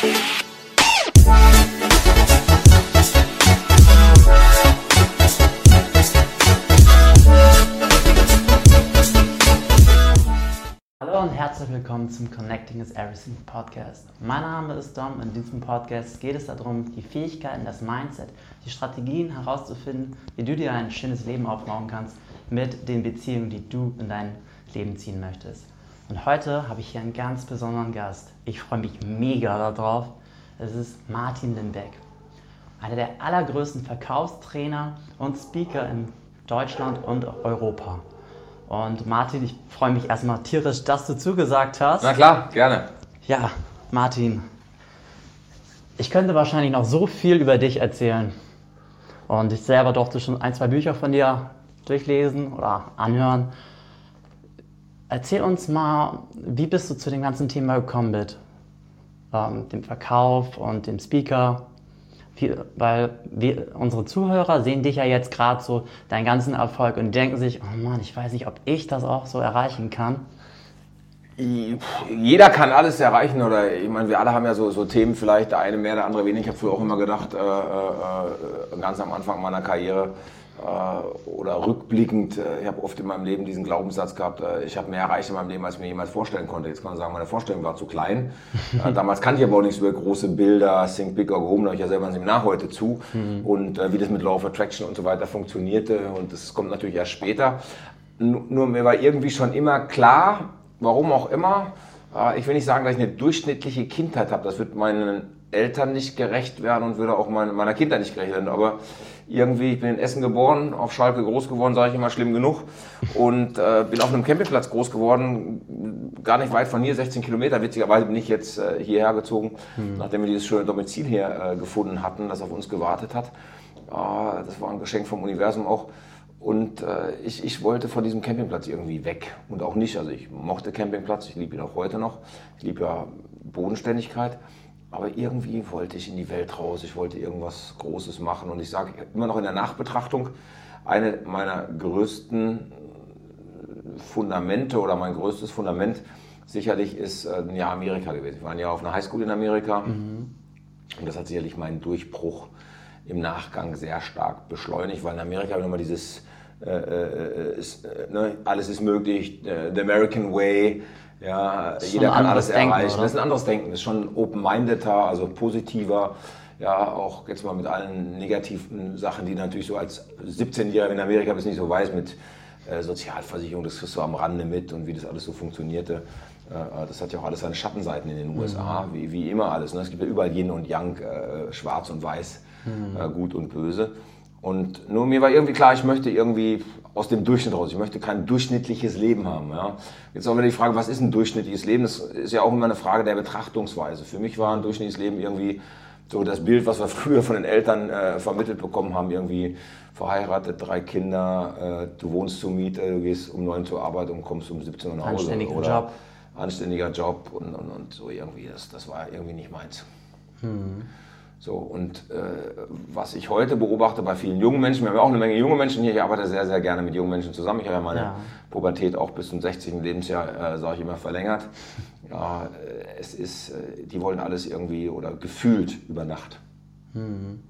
Hallo und herzlich willkommen zum Connecting is Everything Podcast. Mein Name ist Dom. In diesem Podcast geht es darum, die Fähigkeiten, das Mindset, die Strategien herauszufinden, wie du dir ein schönes Leben aufbauen kannst mit den Beziehungen, die du in dein Leben ziehen möchtest. Und heute habe ich hier einen ganz besonderen Gast. Ich freue mich mega darauf. Es ist Martin Limbeck, einer der allergrößten Verkaufstrainer und Speaker in Deutschland und Europa. Und Martin, ich freue mich erstmal tierisch, dass du zugesagt hast. Na klar, gerne. Ja, Martin, ich könnte wahrscheinlich noch so viel über dich erzählen. Und ich selber durfte schon ein, zwei Bücher von dir durchlesen oder anhören. Erzähl uns mal, wie bist du zu dem ganzen Thema gekommen mit ähm, dem Verkauf und dem Speaker? Wie, weil wir, unsere Zuhörer sehen dich ja jetzt gerade so, deinen ganzen Erfolg und denken sich, oh Mann, ich weiß nicht, ob ich das auch so erreichen kann. Jeder kann alles erreichen oder ich meine, wir alle haben ja so, so Themen, vielleicht der eine mehr, der andere weniger. Ich habe früher auch immer gedacht, äh, äh, ganz am Anfang meiner Karriere äh, oder rückblickend, äh, ich habe oft in meinem Leben diesen Glaubenssatz gehabt, äh, ich habe mehr erreicht in meinem Leben, als ich mir jemals vorstellen konnte. Jetzt kann man sagen, meine Vorstellung war zu klein. Äh, damals kannte ich aber auch nichts über große Bilder, Think Big or Go Home, da habe ich ja selber ein Seminar heute zu mhm. und wie das mit Law of Attraction und so weiter funktionierte und das kommt natürlich erst später. Nur mir war irgendwie schon immer klar, warum auch immer. Äh, ich will nicht sagen, dass ich eine durchschnittliche Kindheit habe. Das wird meinen Eltern nicht gerecht werden und würde auch meiner Kindheit nicht gerecht werden. Aber irgendwie, ich bin in Essen geboren, auf Schalke groß geworden, sage ich immer, schlimm genug. Und äh, bin auf einem Campingplatz groß geworden, gar nicht weit von hier, 16 Kilometer. Witzigerweise bin ich jetzt äh, hierher gezogen, hm. nachdem wir dieses schöne Domizil hier äh, gefunden hatten, das auf uns gewartet hat. Äh, das war ein Geschenk vom Universum auch. Und äh, ich, ich wollte von diesem Campingplatz irgendwie weg. Und auch nicht. Also ich mochte Campingplatz, ich liebe ihn auch heute noch. Ich liebe ja Bodenständigkeit. Aber irgendwie wollte ich in die Welt raus. Ich wollte irgendwas Großes machen. Und ich sage immer noch in der Nachbetrachtung, eine meiner größten Fundamente oder mein größtes Fundament sicherlich ist äh, ein Jahr Amerika gewesen. Ich war ein Jahr auf einer Highschool in Amerika. Mhm. Und das hat sicherlich meinen Durchbruch im Nachgang sehr stark beschleunigt, weil in Amerika habe ich nochmal dieses äh, äh, ist, äh, ne, alles ist möglich, äh, the American way, ja, jeder kann alles Denken, erreichen. Oder? Das ist ein anderes Denken, das ist schon open-mindeder, also positiver, ja, auch jetzt mal mit allen negativen Sachen, die natürlich so als 17-Jähriger in Amerika bis nicht so weiß, mit äh, Sozialversicherung, das kriegst du am Rande mit und wie das alles so funktionierte. Äh, das hat ja auch alles seine Schattenseiten in den USA, mhm. wie, wie immer alles. Ne? Es gibt ja überall Yin und Yang, äh, schwarz und weiß, mhm. gut und böse. Und nur mir war irgendwie klar, ich möchte irgendwie aus dem Durchschnitt raus. Ich möchte kein durchschnittliches Leben haben. Ja. Jetzt auch wieder die Frage, was ist ein durchschnittliches Leben? Das ist ja auch immer eine Frage der Betrachtungsweise. Für mich war ein durchschnittliches Leben irgendwie so das Bild, was wir früher von den Eltern äh, vermittelt bekommen haben, irgendwie verheiratet, drei Kinder, äh, du wohnst zur Miete, du gehst um neun zur Arbeit und kommst um 17 Uhr nach Hause. Anständiger oder Job. Anständiger Job und, und, und so irgendwie. Das, das war irgendwie nicht meins. Hm. So, und äh, was ich heute beobachte bei vielen jungen Menschen, wir haben ja auch eine Menge junge Menschen hier, ich arbeite sehr, sehr gerne mit jungen Menschen zusammen. Ich habe ja meine ja. Pubertät auch bis zum 60. Lebensjahr, äh, sage ich immer, verlängert. Ja, äh, es ist, äh, die wollen alles irgendwie oder gefühlt über Nacht. Mhm.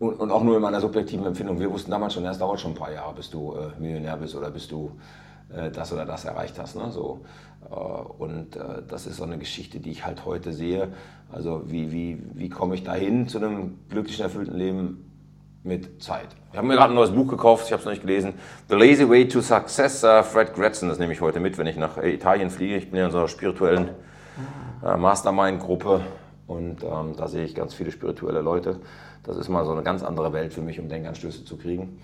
Und, und, auch nur in meiner subjektiven Empfindung. Wir wussten damals schon, es dauert schon ein paar Jahre, bis du äh, Millionär bist oder bis du äh, das oder das erreicht hast. Ne? So, äh, und äh, das ist so eine Geschichte, die ich halt heute sehe. Also wie, wie, wie komme ich dahin zu einem glücklichen, erfüllten Leben mit Zeit? Ich habe mir gerade ein neues Buch gekauft, ich habe es noch nicht gelesen. The Lazy Way to Success, Fred Gretzen, das nehme ich heute mit, wenn ich nach Italien fliege. Ich bin ja in so einer spirituellen Mastermind-Gruppe und ähm, da sehe ich ganz viele spirituelle Leute. Das ist mal so eine ganz andere Welt für mich, um Denkanstöße zu kriegen.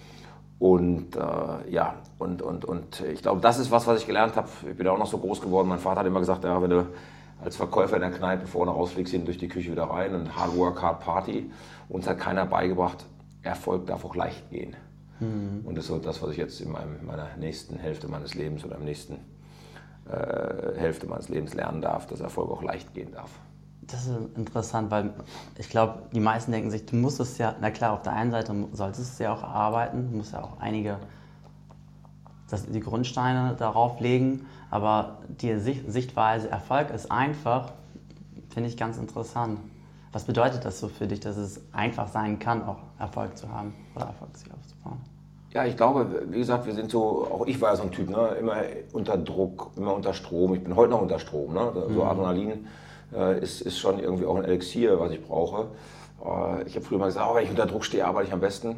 Und äh, ja, und, und, und ich glaube, das ist was, was ich gelernt habe. Ich bin auch noch so groß geworden. Mein Vater hat immer gesagt, ja, wenn du als Verkäufer in der Kneipe vorne rausfliegst, hinten durch die Küche wieder rein und Hard Work, Hard Party. Uns hat keiner beigebracht, Erfolg darf auch leicht gehen. Mhm. Und das ist so das, was ich jetzt in meinem, meiner nächsten Hälfte meines Lebens oder im nächsten äh, Hälfte meines Lebens lernen darf, dass Erfolg auch leicht gehen darf. Das ist interessant, weil ich glaube, die meisten denken sich, du musst es ja, na klar, auf der einen Seite solltest du ja auch arbeiten, du musst ja auch einige, das, die Grundsteine darauf legen, aber die Sichtweise, Erfolg ist einfach, Finde ich ganz interessant. Was bedeutet das so für dich, dass es einfach sein kann, auch Erfolg zu haben oder Erfolg sich aufzubauen? Ja, ich glaube, wie gesagt, wir sind so, auch ich war ja so ein Typ, ne? immer unter Druck, immer unter Strom. Ich bin heute noch unter Strom. Ne? So mhm. Adrenalin äh, ist, ist schon irgendwie auch ein Elixier, was ich brauche. Äh, ich habe früher mal gesagt, oh, wenn ich unter Druck stehe, arbeite ich am besten.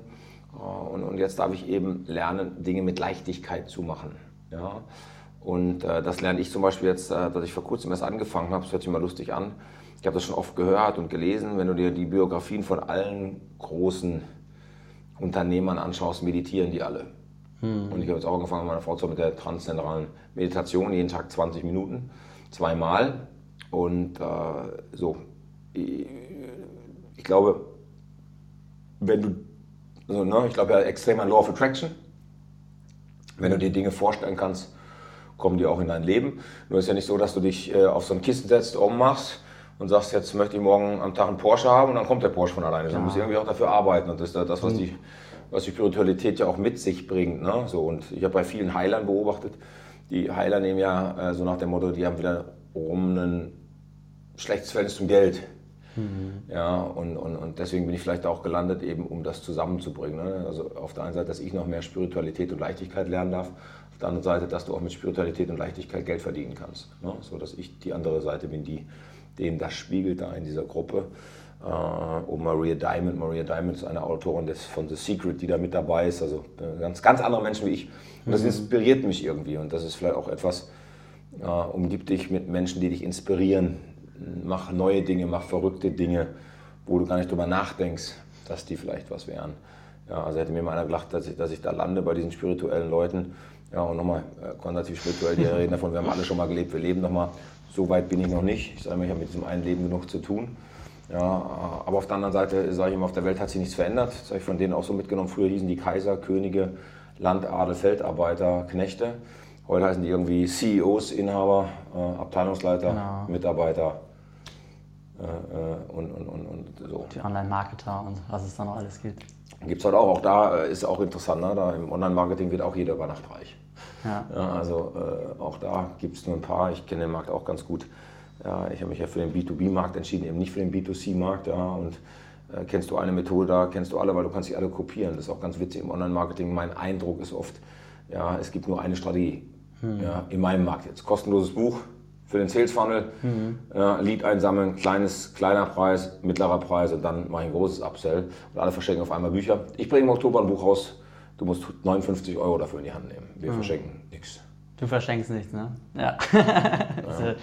Äh, und, und jetzt darf ich eben lernen, Dinge mit Leichtigkeit zu machen. Ja? Und äh, das lerne ich zum Beispiel jetzt, äh, dass ich vor kurzem erst angefangen habe. Das hört sich mal lustig an. Ich habe das schon oft gehört und gelesen. Wenn du dir die Biografien von allen großen Unternehmern anschaust, meditieren die alle. Hm. Und ich habe jetzt auch angefangen mit meiner Frau mit der transzentralen Meditation, jeden Tag 20 Minuten, zweimal. Und äh, so, ich, glaube, wenn du, also, ne, ich glaube ja extrem an Law of Attraction, wenn du dir Dinge vorstellen kannst, kommen die auch in dein Leben. Nur ist ja nicht so, dass du dich äh, auf so ein Kissen setzt, ummachst und sagst, jetzt möchte ich morgen am Tag einen Porsche haben und dann kommt der Porsche von alleine. Ja. Dann musst du irgendwie auch dafür arbeiten und das ist das, was mhm. die, was die Spiritualität ja auch mit sich bringt. Ne? So, und ich habe bei vielen Heilern beobachtet, die Heiler nehmen ja äh, so nach dem Motto, die haben wieder rum ein schlechtes Verhältnis zum Geld. Mhm. Ja, und, und, und deswegen bin ich vielleicht auch gelandet, eben um das zusammenzubringen. Ne? Also auf der einen Seite, dass ich noch mehr Spiritualität und Leichtigkeit lernen darf, auf der anderen Seite, dass du auch mit Spiritualität und Leichtigkeit Geld verdienen kannst. Ne? So dass ich die andere Seite bin, die denen das spiegelt da in dieser Gruppe. Äh, und Maria Diamond, Maria Diamond ist eine Autorin des, von The Secret, die da mit dabei ist. Also äh, ganz, ganz andere Menschen wie ich. Und das mhm. inspiriert mich irgendwie. Und das ist vielleicht auch etwas, äh, umgib dich mit Menschen, die dich inspirieren. Mach neue Dinge, mach verrückte Dinge, wo du gar nicht drüber nachdenkst, dass die vielleicht was wären. Ja, also hätte mir mal einer gedacht, dass ich, dass ich da lande bei diesen spirituellen Leuten. Ja, und nochmal, äh, konservativ spirituell, die reden davon, wir haben alle schon mal gelebt, wir leben nochmal. So weit bin ich noch nicht. Ich sage mal, ich habe mit diesem einen Leben genug zu tun. Ja, aber auf der anderen Seite sage ich immer, auf der Welt hat sich nichts verändert. Das habe ich von denen auch so mitgenommen. Früher hießen die Kaiser, Könige, Landadel, Feldarbeiter, Knechte. Heute heißen die irgendwie CEOs, Inhaber, äh, Abteilungsleiter, genau. Mitarbeiter und, und, und, und so. Die Online-Marketer und was es da noch alles gibt. Gibt es halt auch. Auch da äh, ist auch interessant. Ne? Da Im Online-Marketing wird auch jeder über Nacht reich. Ja. ja also äh, auch da gibt es nur ein paar. Ich kenne den Markt auch ganz gut. Ja, ich habe mich ja für den B2B-Markt entschieden, eben nicht für den B2C-Markt. Ja, und äh, kennst du eine Methode da, kennst du alle, weil du kannst sie alle kopieren. Das ist auch ganz witzig im Online-Marketing. Mein Eindruck ist oft, ja, es gibt nur eine Strategie. Hm. Ja, in meinem Markt jetzt. Kostenloses Buch, für den Sales Funnel, mhm. äh, Lead einsammeln, kleines, kleiner Preis, mittlerer Preis und dann mache ich ein großes Upsell und alle verschenken auf einmal Bücher. Ich bringe im Oktober ein Buch raus, du musst 59 Euro dafür in die Hand nehmen. Wir mhm. verschenken nichts. Du verschenkst nichts, ne? Ja. ja.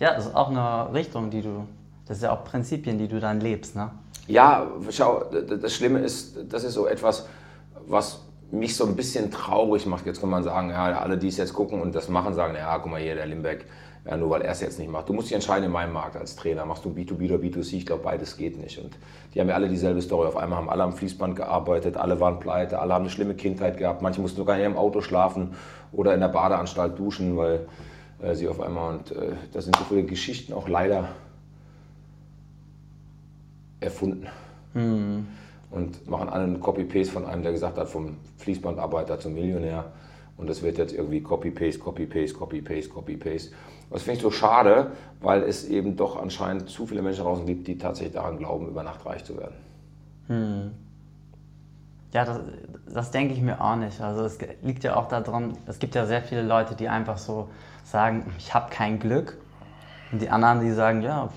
ja, das ist auch eine Richtung, die du, das ist ja auch Prinzipien, die du dann lebst, ne? Ja, schau, das Schlimme ist, das ist so etwas, was mich so ein bisschen traurig macht. Jetzt kann man sagen, ja, alle, die es jetzt gucken und das machen, sagen, ja, guck mal hier, der Limbeck, ja, nur weil er es jetzt nicht macht. Du musst dich entscheiden in meinem Markt als Trainer. Machst du B2B oder B2C? Ich glaube, beides geht nicht. Und die haben ja alle dieselbe Story. Auf einmal haben alle am Fließband gearbeitet, alle waren pleite, alle haben eine schlimme Kindheit gehabt. Manche mussten sogar in ihrem Auto schlafen oder in der Badeanstalt duschen, weil äh, sie auf einmal, und äh, das sind so viele Geschichten auch leider erfunden. Mhm. Und machen alle einen Copy-Paste von einem, der gesagt hat, vom Fließbandarbeiter zum Millionär. Und das wird jetzt irgendwie Copy-Paste, Copy-Paste, Copy-Paste, Copy-Paste. Das finde ich so schade, weil es eben doch anscheinend zu viele Menschen draußen gibt, die tatsächlich daran glauben, über Nacht reich zu werden. Hm. Ja, das, das, denke ich mir auch nicht. Also es liegt ja auch daran, es gibt ja sehr viele Leute, die einfach so sagen, ich habe kein Glück. Und die anderen, die sagen, ja,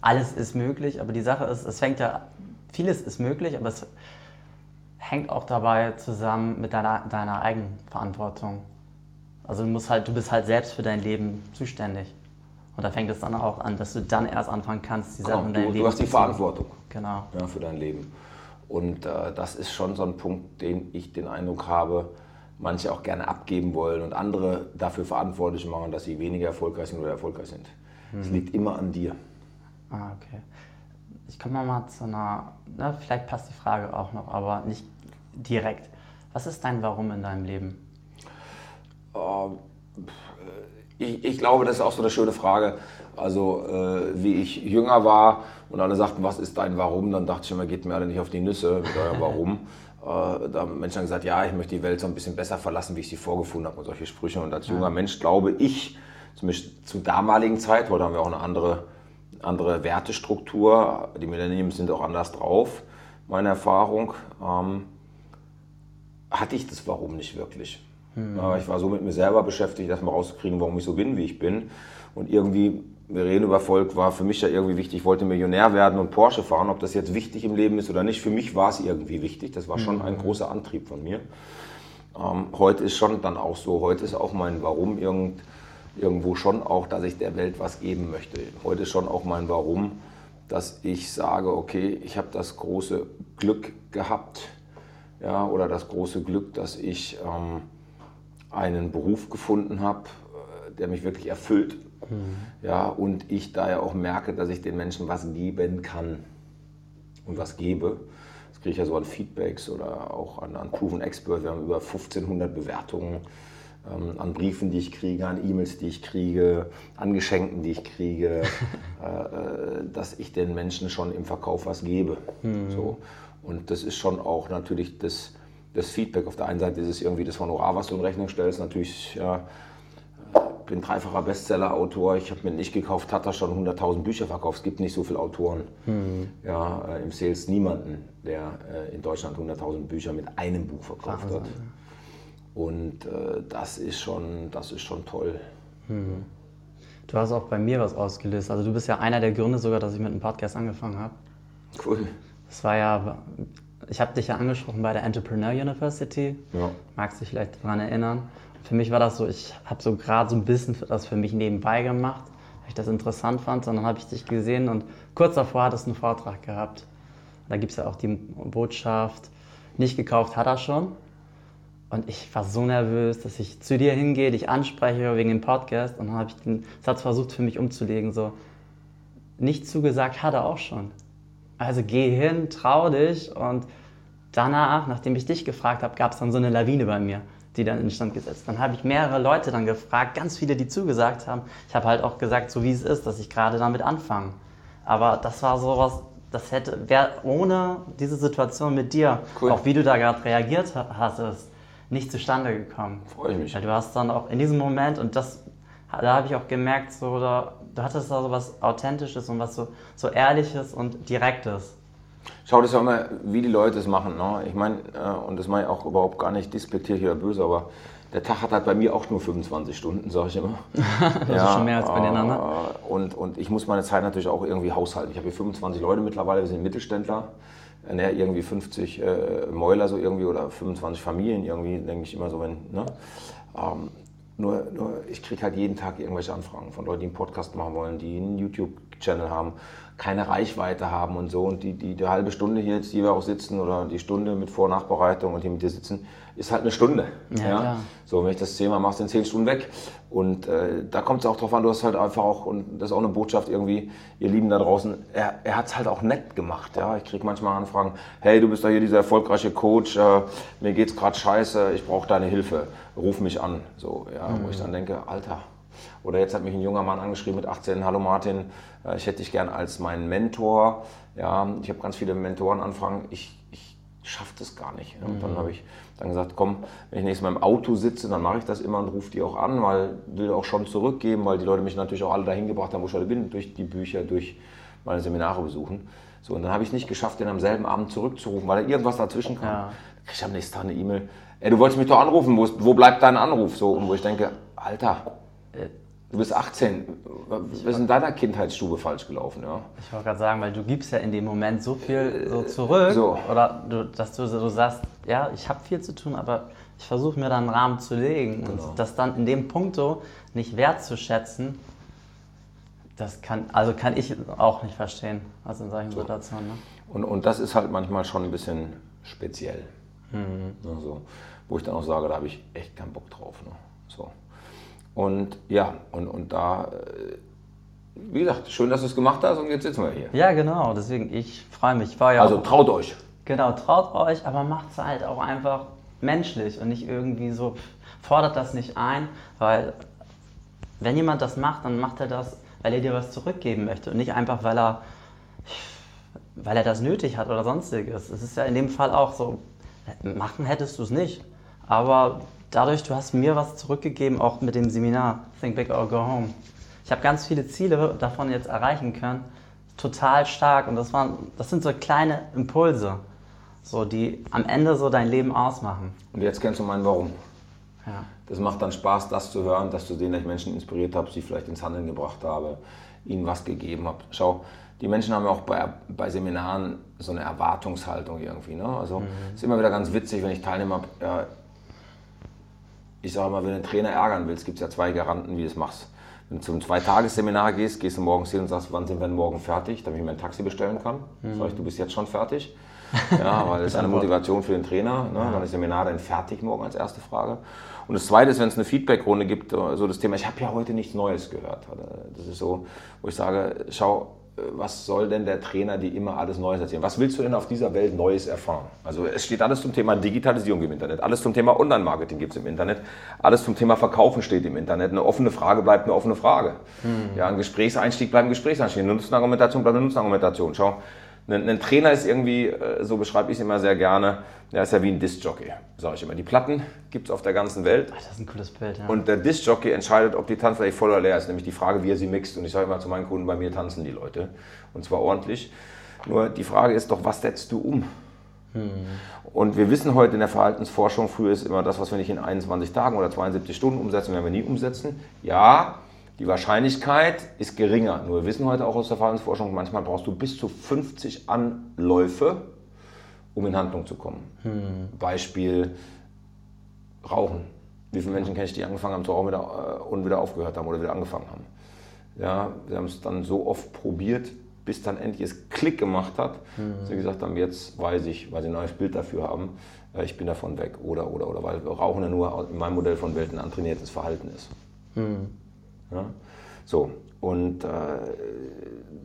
alles ist möglich. Aber die Sache ist, es fängt ja, vieles ist möglich, aber es hängt auch dabei zusammen mit deiner, deiner Eigenverantwortung. Also du musst halt, du bist halt selbst für dein Leben zuständig. Und da fängt es dann auch an, dass du dann erst anfangen kannst, die Sachen in dein Leben Du hast die Verantwortung genau. ja, für dein Leben. Und äh, das ist schon so ein Punkt, den ich den Eindruck habe, manche auch gerne abgeben wollen und andere dafür verantwortlich machen, dass sie weniger erfolgreich sind oder erfolgreich sind. Es mhm. liegt immer an dir. Ah, okay. Ich komme mal zu einer, na, vielleicht passt die Frage auch noch, aber nicht direkt. Was ist dein Warum in deinem Leben? Ähm, ich, ich, glaube, das ist auch so eine schöne Frage. Also, äh, wie ich jünger war und alle sagten, was ist dein Warum? Dann dachte ich immer, geht mir alle nicht auf die Nüsse mit eurem Warum. äh, da haben Menschen gesagt, ja, ich möchte die Welt so ein bisschen besser verlassen, wie ich sie vorgefunden habe und solche Sprüche. Und als junger Mensch glaube ich, zumindest zur damaligen Zeit, heute haben wir auch eine andere andere Wertestruktur. Die Millenniums sind auch anders drauf, meine Erfahrung. Ähm, hatte ich das Warum nicht wirklich. Mhm. Ich war so mit mir selber beschäftigt, erstmal rauszukriegen, warum ich so bin, wie ich bin. Und irgendwie, wir reden über Erfolg, war für mich ja irgendwie wichtig. Ich wollte Millionär werden und Porsche fahren. Ob das jetzt wichtig im Leben ist oder nicht, für mich war es irgendwie wichtig. Das war schon ein hm. großer Antrieb von mir. Ähm, heute ist schon dann auch so, heute ist auch mein Warum irgend, irgendwo schon auch, dass ich der Welt was geben möchte. Heute ist schon auch mein Warum, dass ich sage, okay, ich habe das große Glück gehabt, ja, oder das große Glück, dass ich ähm, einen Beruf gefunden habe, äh, der mich wirklich erfüllt. Mhm. Ja, und ich da ja auch merke, dass ich den Menschen was geben kann und was gebe. Das kriege ich ja so an Feedbacks oder auch an, an Proven Expert. Wir haben über 1500 Bewertungen ähm, an Briefen, die ich kriege, an E-Mails, die ich kriege, an Geschenken, die ich kriege, äh, äh, dass ich den Menschen schon im Verkauf was gebe. Mhm. So. Und das ist schon auch natürlich das, das Feedback. Auf der einen Seite ist es irgendwie das Honorar, was du in Rechnung stellst. Natürlich, ja, ich bin dreifacher Bestseller-Autor. Ich habe mir nicht gekauft, hat er schon 100.000 Bücher verkauft. Es gibt nicht so viele Autoren mhm. ja, äh, im Sales. Niemanden, der äh, in Deutschland 100.000 Bücher mit einem Buch verkauft Wahnsinn. hat. Und äh, das, ist schon, das ist schon toll. Mhm. Du hast auch bei mir was ausgelöst. Also du bist ja einer der Gründe sogar, dass ich mit einem Podcast angefangen habe. Cool. Das war ja, ich habe dich ja angesprochen bei der Entrepreneur University. Ja. Magst dich vielleicht daran erinnern? Für mich war das so, ich habe so gerade so ein bisschen das für mich nebenbei gemacht, weil ich das interessant fand. Und dann habe ich dich gesehen und kurz davor hattest du einen Vortrag gehabt. Da gibt es ja auch die Botschaft, nicht gekauft hat er schon. Und ich war so nervös, dass ich zu dir hingehe, dich anspreche wegen dem Podcast. Und dann habe ich den Satz versucht für mich umzulegen, so, nicht zugesagt hat er auch schon. Also geh hin, trau dich und danach, nachdem ich dich gefragt habe, gab es dann so eine Lawine bei mir, die dann instand gesetzt. Dann habe ich mehrere Leute dann gefragt, ganz viele, die zugesagt haben. Ich habe halt auch gesagt, so wie es ist, dass ich gerade damit anfange. Aber das war sowas, das hätte, wäre ohne diese Situation mit dir, cool. auch wie du da gerade reagiert hast, nicht zustande gekommen. Freue ich mich. Weil du hast dann auch in diesem Moment, und das, da habe ich auch gemerkt, so, da du hattest da so was Authentisches und was so, so Ehrliches und Direktes. Schau, das ja immer, wie die Leute es machen. Ne? Ich meine, äh, und das meine ich auch überhaupt gar nicht despektierlich oder böse, aber der Tag hat halt bei mir auch nur 25 Stunden, sage ich immer. das ja, ist schon mehr als bei den anderen. Äh, und, und ich muss meine Zeit natürlich auch irgendwie haushalten. Ich habe hier 25 Leute mittlerweile, wir sind Mittelständler. Ne, irgendwie 50 äh, Mäuler so irgendwie oder 25 Familien irgendwie, denke ich immer so, wenn, ne? Ähm, nur, nur ich kriege halt jeden Tag irgendwelche Anfragen von Leuten, die einen Podcast machen wollen, die einen YouTube-Channel haben, keine Reichweite haben und so. Und die, die, die halbe Stunde hier jetzt, die wir auch sitzen, oder die Stunde mit Vor- und Nachbereitung und die mit dir sitzen, ist halt eine Stunde. Ja, ja? So, wenn ich das zehnmal mache, sind zehn Stunden weg. Und äh, da kommt es auch drauf an, du hast halt einfach auch, und das ist auch eine Botschaft irgendwie, ihr Lieben da draußen, er, er hat es halt auch nett gemacht. Ja? Ich kriege manchmal Anfragen, hey, du bist doch hier dieser erfolgreiche Coach, äh, mir geht's gerade scheiße, ich brauche deine Hilfe, ruf mich an. So, ja, mhm. Wo ich dann denke, Alter, oder jetzt hat mich ein junger Mann angeschrieben mit 18, hallo Martin, äh, ich hätte dich gern als meinen Mentor. Ja, ich habe ganz viele Mentorenanfragen, ich, ich schaffe das gar nicht. Und mhm. dann habe ich dann gesagt, komm, wenn ich nächstes Mal im Auto sitze, dann mache ich das immer und rufe die auch an, weil ich will auch schon zurückgeben, weil die Leute mich natürlich auch alle dahin gebracht haben, wo ich heute bin, durch die Bücher, durch meine Seminare besuchen. So, und dann habe ich es nicht geschafft, den am selben Abend zurückzurufen, weil da irgendwas dazwischen kam. Ja. kriege ich am nächsten Tag eine E-Mail, ey, du wolltest mich doch anrufen, wo, wo bleibt dein Anruf? So, und wo ich denke, Alter, Du bist 18. Was ist in deiner Kindheitsstube falsch gelaufen? Ja? Ich wollte gerade sagen, weil du gibst ja in dem Moment so viel so zurück. So. Oder du, dass du, du sagst, ja, ich habe viel zu tun, aber ich versuche mir da einen Rahmen zu legen. Genau. Und das dann in dem Punkt so nicht wertzuschätzen, das kann, also kann ich auch nicht verstehen, also in solchen so. Situationen. Ne? Und, und das ist halt manchmal schon ein bisschen speziell. Mhm. Also, wo ich dann auch sage, da habe ich echt keinen Bock drauf. Ne? So. Und ja, und, und da, äh, wie gesagt, schön, dass du es gemacht hast und jetzt sitzen wir hier. Ja, genau, deswegen, ich freue mich. Ich ja also traut euch. Genau, traut euch, aber macht es halt auch einfach menschlich und nicht irgendwie so, fordert das nicht ein, weil wenn jemand das macht, dann macht er das, weil er dir was zurückgeben möchte und nicht einfach, weil er, weil er das nötig hat oder sonstiges. Es ist ja in dem Fall auch so, machen hättest du es nicht, aber dadurch, du hast mir was zurückgegeben, auch mit dem Seminar Think Big or Go Home. ich habe ganz viele Ziele davon jetzt erreichen können. Total stark. Und das, waren, das sind so kleine Impulse, so, die am Ende so dein Leben ausmachen. Und jetzt kennst du mein Warum. Ja. Das macht dann Spaß, das zu hören, dass du sehen, dass ich Menschen inspiriert habe, sie vielleicht ins Handeln gebracht habe, ihnen was gegeben habe. Schau, die Menschen haben ja auch bei, bei Seminaren so eine Erwartungshaltung irgendwie. Ne? Also mhm. ist immer wieder ganz witzig, wenn ich Teilnehmer habe. Ja, ich sage mal, wenn du einen Trainer ärgern willst, gibt es ja zwei Garanten, wie du es machst. Wenn du zum Zweitagesseminar gehst, gehst du morgens hin und sagst, wann sind wir denn morgen fertig, damit ich mir ein Taxi bestellen kann. Mhm. Sag ich, du bist jetzt schon fertig. Ja, weil das ist eine Motivation für den Trainer. Ne? Wann ist das Seminar denn fertig morgen als erste Frage? Und das Zweite ist, wenn es eine Feedbackrunde gibt, so das Thema, ich habe ja heute nichts Neues gehört. Das ist so, wo ich sage, schau, was soll denn der Trainer dir immer alles Neues erzählen? Was willst du denn auf dieser Welt Neues erfahren? Also es steht alles zum Thema Digitalisierung im Internet, alles zum Thema Online-Marketing gibt es im Internet, alles zum Thema Verkaufen steht im Internet. Eine offene Frage bleibt eine offene Frage. Mhm. Ja, ein Gesprächseinstieg bleibt ein Gesprächseinstieg, eine Nutzenargumentation bleibt eine Nutzenargumentation. Schau, ein, ein Trainer ist irgendwie, äh, so beschreibe ich es immer sehr gerne, der ist ja wie ein Disc-Jockey, sage ich immer. Die Platten gibt es auf der ganzen Welt. Ach, das ist ein cooles Bild, ja. Und der Disc-Jockey entscheidet, ob die Tanzfläche voll oder leer ist, nämlich die Frage, wie er sie mixt. Und ich sage immer zu meinen Kunden, bei mir tanzen die Leute. Und zwar ordentlich. Nur die Frage ist doch, was setzt du um? Hm. Und wir wissen heute in der Verhaltensforschung, früher ist immer das, was wir nicht in 21 Tagen oder 72 Stunden umsetzen, werden wir nie umsetzen. Ja, die Wahrscheinlichkeit ist geringer. Nur wir wissen heute auch aus der Verhaltensforschung, manchmal brauchst du bis zu 50 Anläufe, um in Handlung zu kommen. Hm. Beispiel Rauchen. Wie viele Menschen kenne ich, die angefangen haben zu rauchen wieder, äh, und wieder aufgehört haben oder wieder angefangen haben? Ja, sie haben es dann so oft probiert, bis dann endlich es Klick gemacht hat. Mhm. Sie gesagt haben, jetzt weiß ich, weil sie ein neues Bild dafür haben, äh, ich bin davon weg. Oder, oder, oder, weil Rauchen ja nur in meinem Modell von Welt ein antrainiertes Verhalten ist. Mhm. Ja? So, und äh,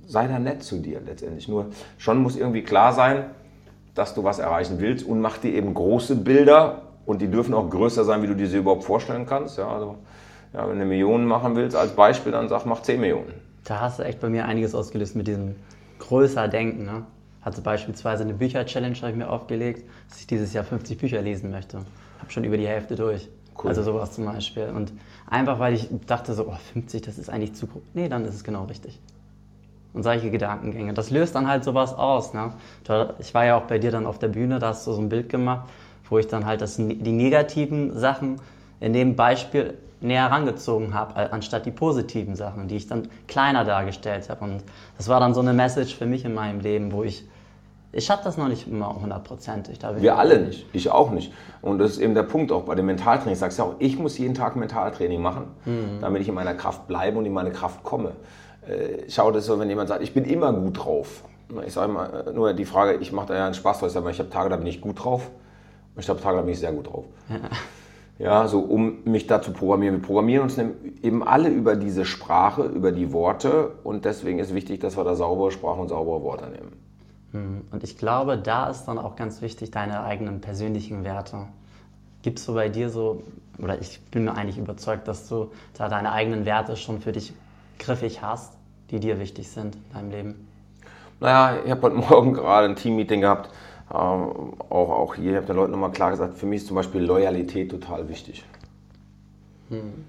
sei da nett zu dir letztendlich. Nur schon muss irgendwie klar sein, dass du was erreichen willst und mach dir eben große Bilder und die dürfen auch größer sein, wie du dir sie überhaupt vorstellen kannst. Ja, also, ja, wenn du eine Million machen willst als Beispiel, dann sag, mach 10 Millionen. Da hast du echt bei mir einiges ausgelöst mit diesem größer Denken. Ne? Hatte beispielsweise eine Bücher-Challenge habe ich mir aufgelegt, dass ich dieses Jahr 50 Bücher lesen möchte. Habe schon über die Hälfte durch. Cool. Also sowas zum Beispiel. Und einfach weil ich dachte so, oh, 50, das ist eigentlich zu groß. Nee, dann ist es genau richtig. Und solche Gedankengänge. Das löst dann halt sowas aus. Ne? Ich war ja auch bei dir dann auf der Bühne, da hast du so ein Bild gemacht, wo ich dann halt das, die negativen Sachen in dem Beispiel näher herangezogen habe, anstatt die positiven Sachen, die ich dann kleiner dargestellt habe. Und das war dann so eine Message für mich in meinem Leben, wo ich ich habe das noch nicht immer hundertprozentig. Wir alle nicht, ich auch nicht. Und das ist eben der Punkt auch bei dem Mentaltraining. Ich sage ja auch, ich muss jeden Tag Mentaltraining machen, mhm. damit ich in meiner Kraft bleibe und in meine Kraft komme. Äh, schau das so, wenn jemand sagt, ich bin immer gut drauf. Ich sage mal, äh, nur die Frage, ich mache da ja einen Spaß, weil ich sage, ich habe Tage, da bin ich gut drauf. Und ich habe Tage, da bin ich sehr gut drauf. Ja. Ja, so um mich da zu programmieren. Wir programmieren uns eben alle über diese Sprache, über die Worte und deswegen ist wichtig, dass wir da saubere Sprache und saubere Worte nehmen. Mhm. Und ich glaube, da ist dann auch ganz wichtig, deine eigenen persönlichen Werte. Gibt es so bei dir so, oder ich bin mir eigentlich überzeugt, dass du da deine eigenen Werte schon für dich griffig hast, die dir wichtig sind in deinem Leben? Naja, ich habe heute Morgen gerade ein Teammeeting gehabt, äh, auch, auch hier, ich habe den Leuten nochmal klar gesagt, für mich ist zum Beispiel Loyalität total wichtig. Hm.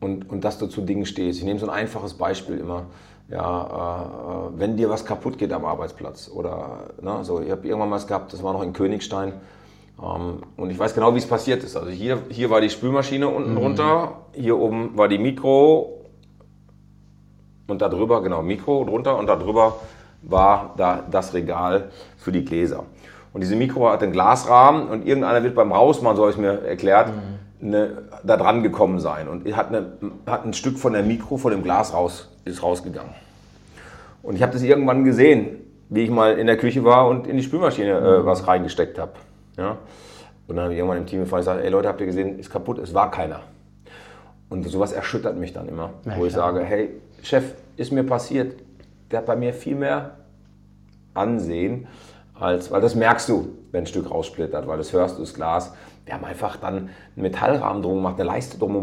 Und, und dass du zu Dingen stehst. Ich nehme so ein einfaches Beispiel immer ja, äh, wenn dir was kaputt geht am Arbeitsplatz oder ne, so, ich habe irgendwann mal was gehabt, das war noch in Königstein ähm, und ich weiß genau, wie es passiert ist. Also hier, hier war die Spülmaschine unten mhm. drunter, hier oben war die Mikro und da drüber, genau, Mikro drunter und da drüber war da das Regal für die Gläser. Und diese Mikro hat einen Glasrahmen und irgendeiner wird beim Rausmachen, so habe ich mir erklärt, mhm. eine, da dran gekommen sein und hat, eine, hat ein Stück von der Mikro, von dem Glas raus ist rausgegangen. Und ich habe das irgendwann gesehen, wie ich mal in der Küche war und in die Spülmaschine äh, mhm. was reingesteckt habe. Ja? Und dann habe ich irgendwann im Team gefragt, gesagt, ey Leute, habt ihr gesehen, ist kaputt, es war keiner. Und sowas erschüttert mich dann immer, ja, wo ich sage, hey, Chef, ist mir passiert, der hat bei mir viel mehr Ansehen, als, weil das merkst du, wenn ein Stück raussplittert, weil das hörst du, das Glas. Wir haben einfach dann einen Metallrahmen drum gemacht, eine Leiste drum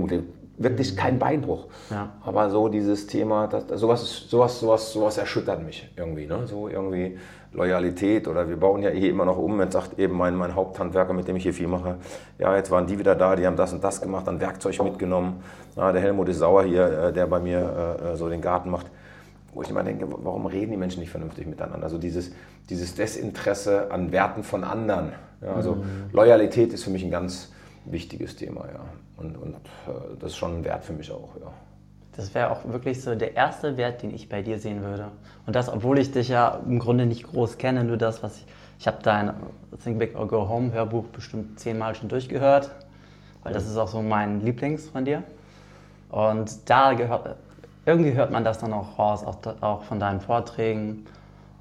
wirklich kein Beinbruch. Ja. Aber so dieses Thema, das, sowas, ist- sowas, sowas, sowas erschüttert mich irgendwie. Ne? So irgendwie Loyalität oder wir bauen ja hier immer noch um. Jetzt sagt eben mein, mein Haupthandwerker, mit dem ich hier viel mache, ja, jetzt waren die wieder da, die haben das und das gemacht, dann Werkzeug mitgenommen. Ja, der Helmut ist sauer hier, äh, der bei mir äh, äh, so den Garten macht. Wo ich immer denke, warum reden die Menschen nicht vernünftig miteinander? Also dieses, dieses Desinteresse an Werten von anderen. Ja, also Loyalität ist für mich ein ganz wichtiges Thema, ja. Und, und äh, das ist schon ein Wert für mich auch, ja. Das wäre auch wirklich so der erste Wert, den ich bei dir sehen würde. Und das, obwohl ich dich ja im Grunde nicht groß kenne, nur das, was ich. Ich habe dein Think Big or Go Home Hörbuch bestimmt zehnmal schon durchgehört, weil das ist auch so mein Lieblings von dir. Und da gehört. Irgendwie hört man das dann auch raus, auch, auch von deinen Vorträgen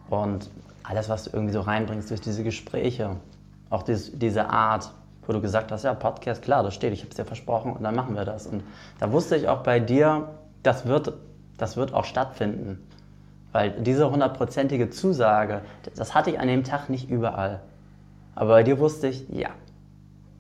und alles, was du irgendwie so reinbringst durch diese Gespräche. Auch dies, diese Art, wo du gesagt hast, ja, Podcast, klar, das steht, ich habe es dir versprochen und dann machen wir das. Und da wusste ich auch bei dir, das wird, das wird auch stattfinden. Weil diese hundertprozentige Zusage, das hatte ich an dem Tag nicht überall. Aber bei dir wusste ich, ja.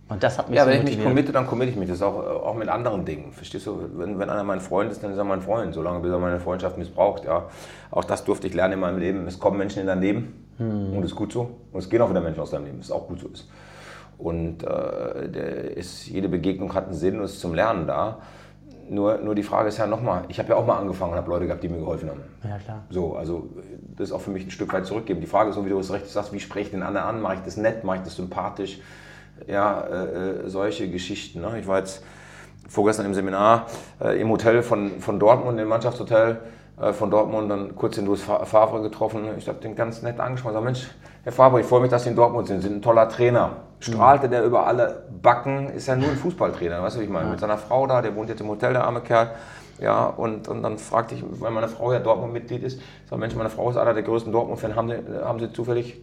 Und das hat mich Ja, so wenn ich mich motiviert. committe, dann committe ich mich. Das ist auch, äh, auch mit anderen Dingen. Verstehst du? Wenn, wenn einer mein Freund ist, dann ist er mein Freund, solange bis er meine Freundschaft missbraucht. Ja. Auch das durfte ich lernen in meinem Leben. Es kommen Menschen in dein Leben und das ist gut so. Und es gehen auch wieder Menschen aus deinem Leben, was auch gut so ist. Und äh, ist, jede Begegnung hat einen Sinn und ist zum Lernen da. Nur, nur die Frage ist ja nochmal, ich habe ja auch mal angefangen und habe Leute gehabt, die mir geholfen haben. Ja, klar. So, also das ist auch für mich ein Stück weit zurückgeben. Die Frage ist so, wie du es richtig sagst, wie spreche ich den anderen an? Mache ich das nett? Mache ich das sympathisch? Ja, äh, äh, solche Geschichten. Ne? Ich war jetzt vorgestern im Seminar äh, im Hotel von, von Dortmund, im Mannschaftshotel von Dortmund, dann kurz den Louis Fa- Favre getroffen. Ich habe den ganz nett angesprochen. Ich sag, Mensch, Herr Favre, ich freue mich, dass Sie in Dortmund sind. Sie sind ein toller Trainer. Strahlte der über alle Backen, ist ja nur ein Fußballtrainer, weißt du, wie ich meine? Mit seiner Frau da, der wohnt jetzt im Hotel, der arme Kerl. Ja, und, und dann fragte ich, weil meine Frau ja Dortmund-Mitglied ist, ich sag, Mensch, meine Frau ist einer der größten Dortmund-Fans, haben, Sie- haben Sie zufällig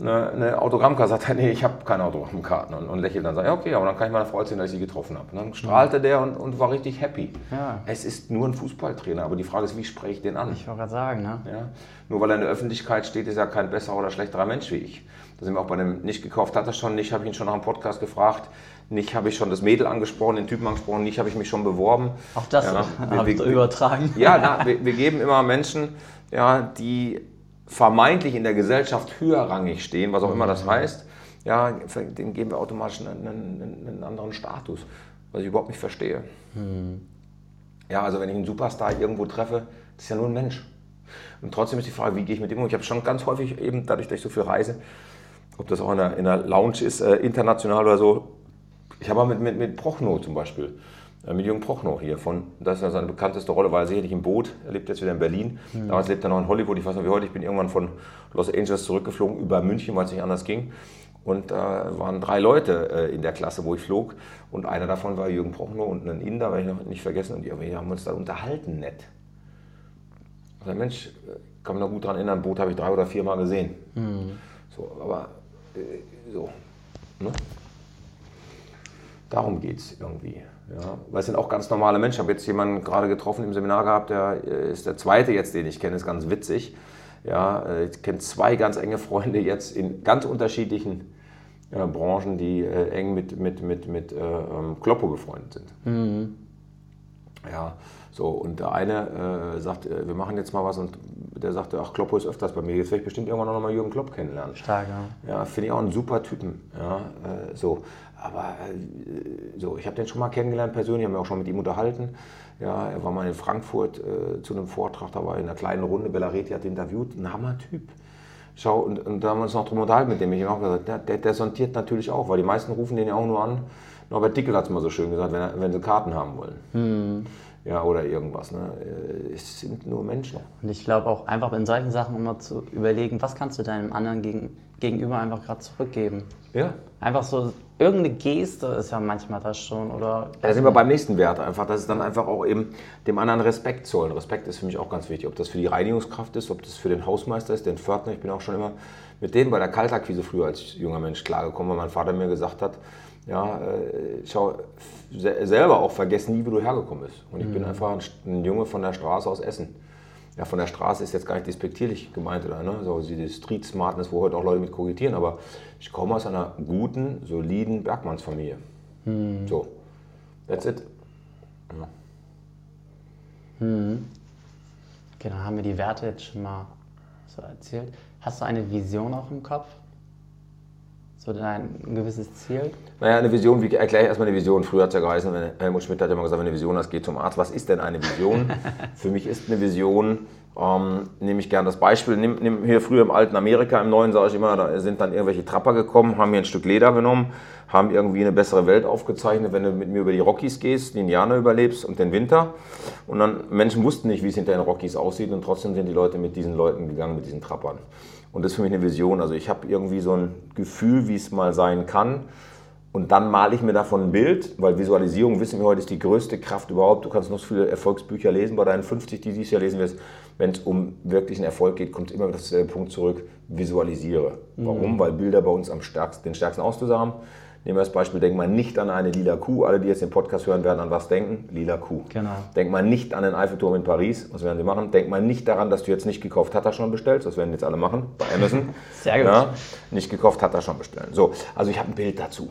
eine, eine Autogrammkarte? Sagt er, nee, ich habe keine Autogrammkarten. Und, und lächelt dann, sagt, ja, okay, aber dann kann ich meiner Frau erzählen, dass ich sie getroffen habe. Und dann strahlte der und, und war richtig happy. Ja. Es ist nur ein Fußballtrainer, aber die Frage ist, wie spreche ich den an? Ich wollte gerade sagen, ne? Ja? Nur weil er in der Öffentlichkeit steht, ist er kein besserer oder schlechterer Mensch wie ich. Da sind wir auch bei dem nicht gekauft hat er schon, nicht habe ich ihn schon nach dem Podcast gefragt, nicht habe ich schon das Mädel angesprochen, den Typen angesprochen, nicht habe ich mich schon beworben. Auch das Ja, wir- habe ich wir- übertragen. Ja, na, wir, wir geben immer Menschen, ja, die vermeintlich in der Gesellschaft höherrangig stehen, was auch immer das heißt, ja, denen geben wir automatisch einen, einen, einen anderen Status, was ich überhaupt nicht verstehe. Ja, also wenn ich einen Superstar irgendwo treffe, das ist ja nur ein Mensch. Und trotzdem ist die Frage, wie gehe ich mit dem um? Ich habe schon ganz häufig eben, dadurch, dass ich so viel reise, ob das auch in der, in der Lounge ist, äh, international oder so, ich habe mal mit, mit, mit Prochnow zum Beispiel, mit Jürgen Prochnow hier von, das ist ja seine bekannteste Rolle, war er sicherlich im Boot, er lebt jetzt wieder in Berlin. Damals lebt er noch in Hollywood, ich weiß noch wie heute, ich bin irgendwann von Los Angeles zurückgeflogen über München, weil es nicht anders ging. Und da waren drei Leute äh, in der Klasse, wo ich flog. Und einer davon war Jürgen Prochnow und ein Inder, werde ich noch nicht vergessen. Und wir haben uns da unterhalten, nett. Sag, Mensch, ich kann mich noch gut daran erinnern, ein Boot habe ich drei oder vier Mal gesehen. So, aber äh, so. Ne? Darum geht es irgendwie. Ja. Weil es sind auch ganz normale Menschen. Ich habe jetzt jemanden gerade getroffen im Seminar gehabt, der äh, ist der zweite jetzt, den ich kenne, ist ganz witzig. Ja, äh, ich kenne zwei ganz enge Freunde jetzt in ganz unterschiedlichen äh, Branchen, die äh, eng mit, mit, mit, mit äh, ähm, Kloppo befreundet sind. Ja, so und der eine äh, sagt, wir machen jetzt mal was und der sagte, ach, Kloppo ist öfters bei mir, jetzt werde ich bestimmt irgendwann noch mal Jürgen Klopp kennenlernen. Stark, ja. Ja, finde ich auch einen super Typen. Ja, äh, so. Aber äh, so, ich habe den schon mal kennengelernt persönlich, habe mich auch schon mit ihm unterhalten. Ja, er war mal in Frankfurt äh, zu einem Vortrag, da war in einer kleinen Runde, Bellaretti hat ihn interviewt, ein Hammer-Typ. Schau, und, und da haben wir uns noch drum unterhalten mit dem. Ich habe auch gesagt, der, der, der sondiert natürlich auch, weil die meisten rufen den ja auch nur an. Norbert Dickel hat es mal so schön gesagt, wenn, wenn sie Karten haben wollen. Ja, oder irgendwas. Ne? Äh, Es sind nur Menschen. Und ich glaube auch einfach in solchen Sachen immer zu überlegen, was kannst du deinem anderen gegen, gegenüber einfach gerade zurückgeben. Ja. Einfach so, irgendeine Geste ist ja manchmal das schon. Oder Da sind wir beim nächsten Wert einfach. Das ist dann einfach auch eben dem anderen Respekt zollen. Respekt ist für mich auch ganz wichtig. Ob das für die Reinigungskraft ist, ob das für den Hausmeister ist, den Pförtner. Ich bin auch schon immer mit denen bei der Kaltakquise früher als junger Mensch klargekommen, weil mein Vater mir gesagt hat, ja, äh, schau, se- selber auch vergessen nie, wie du hergekommen bist. Und ich bin einfach ein, ein Junge von der Straße aus Essen. Ja, von der Straße ist jetzt gar nicht despektierlich gemeint, oder, ne? so diese Street Smartness, wo heute auch Leute mit kokettieren, aber ich komme aus einer guten, soliden Bergmannsfamilie. So, that's it. Ja. Hm. Okay, dann haben wir die Werte jetzt schon mal so erzählt. Hast du eine Vision auch im Kopf? So ein gewisses Ziel? Naja, eine Vision, wie erkläre ich erstmal eine Vision? Früher hat es ja geheißen, Helmut Schmidt hat ja immer gesagt, wenn eine Vision hast, geht zum Arzt. Was ist denn eine Vision? Für mich ist eine Vision, ähm, nehme ich gerne das Beispiel, nimm, nimm hier früher im alten Amerika, im neuen sage ich immer, da sind dann irgendwelche Trapper gekommen, haben mir ein Stück Leder genommen, haben irgendwie eine bessere Welt aufgezeichnet, wenn du mit mir über die Rockies gehst, die Indianer überlebst und den Winter. Und dann, Menschen wussten nicht, wie es hinter den Rockies aussieht und trotzdem sind die Leute mit diesen Leuten gegangen, mit diesen Trappern. Und das ist für mich eine Vision. Also ich habe irgendwie so ein Gefühl, wie es mal sein kann. Und dann male ich mir davon ein Bild, weil Visualisierung, wissen wir heute, ist die größte Kraft überhaupt. Du kannst noch so viele Erfolgsbücher lesen bei deinen 50, die dieses Jahr lesen wirst. Wenn es um wirklichen Erfolg geht, kommt immer wieder der Punkt zurück, visualisiere. Warum? Mhm. Weil Bilder bei uns am stärksten, den stärksten Auslöser haben. Nehmen wir das Beispiel, denk mal nicht an eine lila Kuh. Alle, die jetzt den Podcast hören, werden an was denken? Lila Kuh. Genau. Denk mal nicht an den Eiffelturm in Paris. Was werden sie machen? Denk mal nicht daran, dass du jetzt nicht gekauft hat er schon bestellt. Das werden jetzt alle machen bei Amazon. Sehr gut. Ja, nicht gekauft hat er schon bestellen. So, also ich habe ein Bild dazu.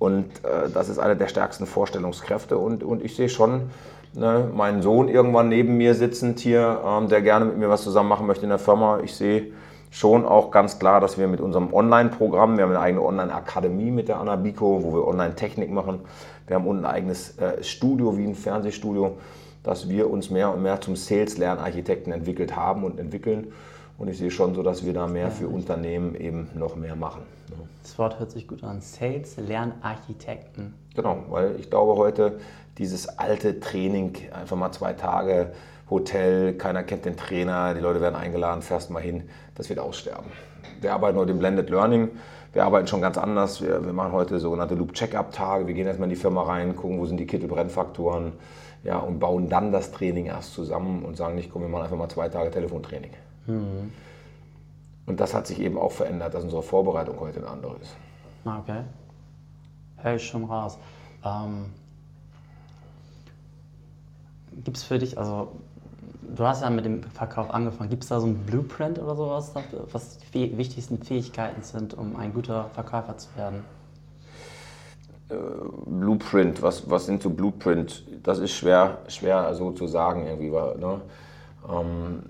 Und äh, das ist eine der stärksten Vorstellungskräfte. Und, und ich sehe schon ne, meinen Sohn irgendwann neben mir sitzend hier, ähm, der gerne mit mir was zusammen machen möchte in der Firma. Ich sehe schon auch ganz klar, dass wir mit unserem Online-Programm, wir haben eine eigene Online-Akademie mit der Anabiko, wo wir Online-Technik machen. Wir haben unten ein eigenes äh, Studio wie ein Fernsehstudio, dass wir uns mehr und mehr zum Sales-Lernarchitekten entwickelt haben und entwickeln. Und ich sehe schon so, dass wir da mehr für Unternehmen eben noch mehr machen. Das Wort hört sich gut an. Sales, Lernarchitekten. Genau, weil ich glaube heute dieses alte Training, einfach mal zwei Tage Hotel, keiner kennt den Trainer, die Leute werden eingeladen, fährst mal hin, das wird aussterben. Wir arbeiten heute im Blended Learning, wir arbeiten schon ganz anders. Wir, wir machen heute sogenannte Loop-Check-Up-Tage. Wir gehen erstmal in die Firma rein, gucken, wo sind die Kittelbrennfaktoren ja, und bauen dann das Training erst zusammen und sagen nicht, komm, wir machen einfach mal zwei Tage Telefontraining. Mhm. Und das hat sich eben auch verändert, dass unsere Vorbereitung heute eine andere ist. Ah, okay. Hör ich schon raus. Ähm, Gibt es für dich, also du hast ja mit dem Verkauf angefangen. Gibt es da so ein Blueprint oder sowas, was die wichtigsten Fähigkeiten sind, um ein guter Verkäufer zu werden? Äh, Blueprint, was, was sind so Blueprint? Das ist schwer, schwer so zu sagen irgendwie. Ne? Ähm,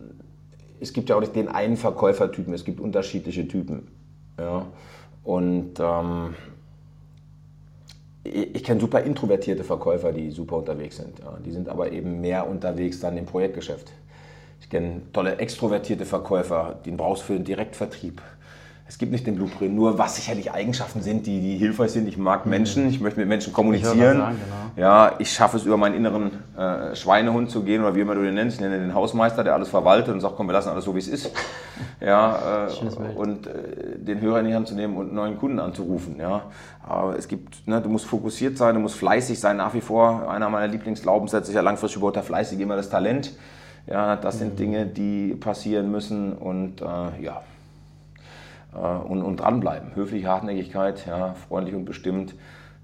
es gibt ja auch nicht den einen Verkäufertypen, es gibt unterschiedliche Typen. Ja? Und ähm, ich kenne super introvertierte Verkäufer, die super unterwegs sind. Ja. Die sind aber eben mehr unterwegs dann im Projektgeschäft. Ich kenne tolle extrovertierte Verkäufer, den brauchst du für den Direktvertrieb es gibt nicht den Blueprint, nur was sicherlich Eigenschaften sind, die, die hilfreich sind. Ich mag mhm. Menschen, ich möchte mit Menschen kommunizieren. Ich sagen, genau. Ja, ich schaffe es über meinen inneren äh, Schweinehund zu gehen oder wie immer du den nennst. Ich nenne den Hausmeister, der alles verwaltet und sagt, komm, wir lassen alles so, wie es ist. Ja, äh, und äh, den Hörer in die Hand zu nehmen und neuen Kunden anzurufen. Ja. Aber es gibt, ne, du musst fokussiert sein, du musst fleißig sein, nach wie vor. Einer meiner Lieblingsglaubenssätze ist ja langfristig über fleißig immer das Talent. Ja, das sind mhm. Dinge, die passieren müssen und äh, ja. Äh, und, und dranbleiben. Höfliche Hartnäckigkeit, ja, freundlich und bestimmt,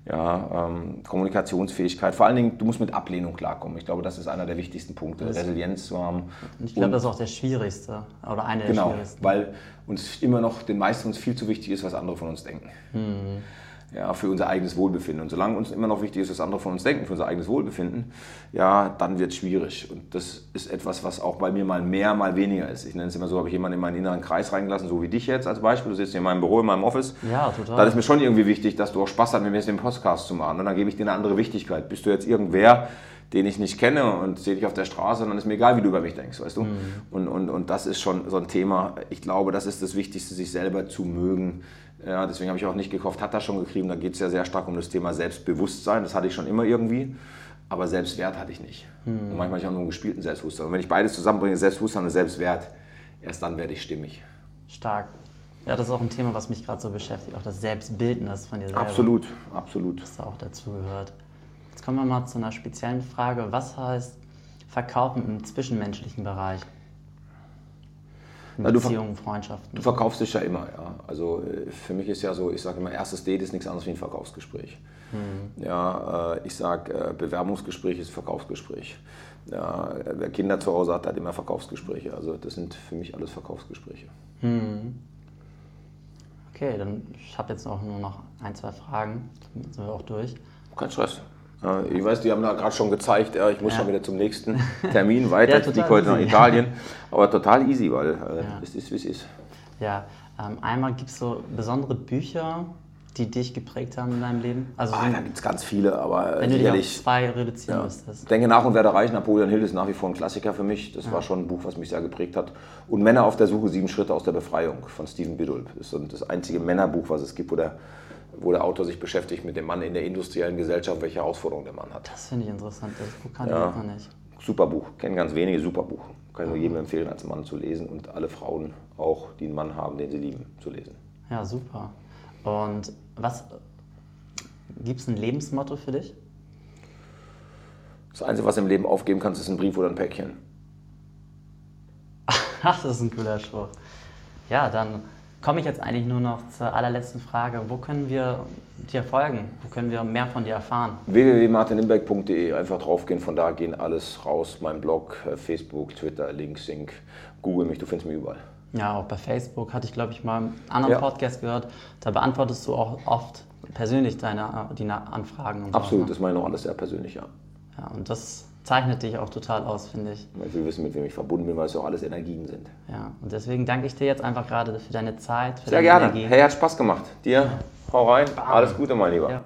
ja, ähm, Kommunikationsfähigkeit. Vor allen Dingen, du musst mit Ablehnung klarkommen. Ich glaube, das ist einer der wichtigsten Punkte, das Resilienz zu haben. Ich glaube, das ist auch der schwierigste oder einer genau, der schwierigsten. Genau, weil uns immer noch, den meisten uns viel zu wichtig ist, was andere von uns denken. Mhm ja, für unser eigenes Wohlbefinden. Und solange uns immer noch wichtig ist, was andere von uns denken, für unser eigenes Wohlbefinden, ja, dann wird es schwierig. Und das ist etwas, was auch bei mir mal mehr, mal weniger ist. Ich nenne es immer so, habe ich jemanden in meinen inneren Kreis reingelassen, so wie dich jetzt als Beispiel. Du sitzt hier in meinem Büro, in meinem Office. Ja, total. Dann ist mir schon irgendwie wichtig, dass du auch Spaß hast, mit mir den Podcast zu machen. Und dann gebe ich dir eine andere Wichtigkeit. Bist du jetzt irgendwer, den ich nicht kenne und sehe dich auf der Straße, dann ist mir egal, wie du über mich denkst, weißt du? Mhm. Und, und, und das ist schon so ein Thema. Ich glaube, das ist das Wichtigste, sich selber zu mögen ja, deswegen habe ich auch nicht gekauft, hat das schon gekriegt. Da geht es ja sehr stark um das Thema Selbstbewusstsein. Das hatte ich schon immer irgendwie. Aber Selbstwert hatte ich nicht. Hm. Und manchmal habe ich auch nur einen gespielten Selbstbewusstsein. Und wenn ich beides zusammenbringe, Selbstbewusstsein und Selbstwert, erst dann werde ich stimmig. Stark. Ja, das ist auch ein Thema, was mich gerade so beschäftigt. Auch das Selbstbildnis von dir selber. Absolut, absolut. Das da auch dazu gehört. Jetzt kommen wir mal zu einer speziellen Frage. Was heißt Verkaufen im zwischenmenschlichen Bereich? Na, Beziehungen, Freundschaften. Du verkaufst dich ja immer, ja. Also äh, für mich ist ja so, ich sage immer, erstes Date ist nichts anderes wie ein Verkaufsgespräch. Mhm. Ja, äh, ich sage, äh, Bewerbungsgespräch ist Verkaufsgespräch. Ja, wer Kinder zu Hause hat, hat immer Verkaufsgespräche. Also das sind für mich alles Verkaufsgespräche. Mhm. Okay, dann ich habe jetzt auch nur noch ein, zwei Fragen. Dann sind wir auch durch. Kein Stress. Äh, Ich weiß, die haben da gerade schon gezeigt, ja, ich muss Ja. schon wieder zum nächsten Termin weiter. Ja, ich fliege heute nach easy. Italien. Aber total easy, weil äh, Ja. es ist, wie es ist. Ja, ähm, einmal gibt es so besondere Bücher, die dich geprägt haben in deinem Leben. Also Ah, da gibt es ganz viele, aber wenn du dich auf zwei reduzieren Ja. müsstest. Denke nach und werde reich. Napoleon Hill ist nach wie vor ein Klassiker für mich. Das war schon ein Buch, was mich sehr geprägt hat. Und Männer auf der Suche, sieben Schritte aus der Befreiung von Stephen Biddulph. Das ist das einzige Männerbuch, was es gibt, wo der, wo der Autor sich beschäftigt mit dem Mann in der industriellen Gesellschaft, welche Herausforderungen der Mann hat. Das finde ich interessant, das Buch kannte Ja. ich noch nicht. Super Buch, kennen ganz wenige, super Buch. Kann ich nur jedem empfehlen, als Mann zu lesen und alle Frauen auch, die einen Mann haben, den sie lieben, zu lesen. Ja, super. Und was gibt es ein Lebensmotto für dich? Das Einzige, was du im Leben aufgeben kannst, ist ein Brief oder ein Päckchen. Ach, das ist ein cooler Spruch. Ja, dann komme ich jetzt eigentlich nur noch zur allerletzten Frage. Wo können wir dir folgen? Wo können wir mehr von dir erfahren? www.martinimberg.de, einfach draufgehen, von da gehen alles raus. Mein Blog, äh, Facebook, Twitter, Link, Sync, Google mich, du findest mich überall. Ja, auch bei Facebook hatte ich, glaube ich, mal einen anderen Ja. Podcast gehört. Da beantwortest du auch oft persönlich deine die Na- Anfragen. Absolut, So, das meine ich noch alles sehr persönlich, ja. ne? ja, und das zeichnet dich auch total aus, finde ich. Ich will wissen, mit wem ich verbunden bin, weil es ja auch alles Energien sind. Ja, und deswegen danke ich dir jetzt einfach gerade für deine Zeit, für Sehr deine gerne. Energie. Hey, hat Spaß gemacht. Dir, hau rein. Alles Gute, mein Lieber. Ja.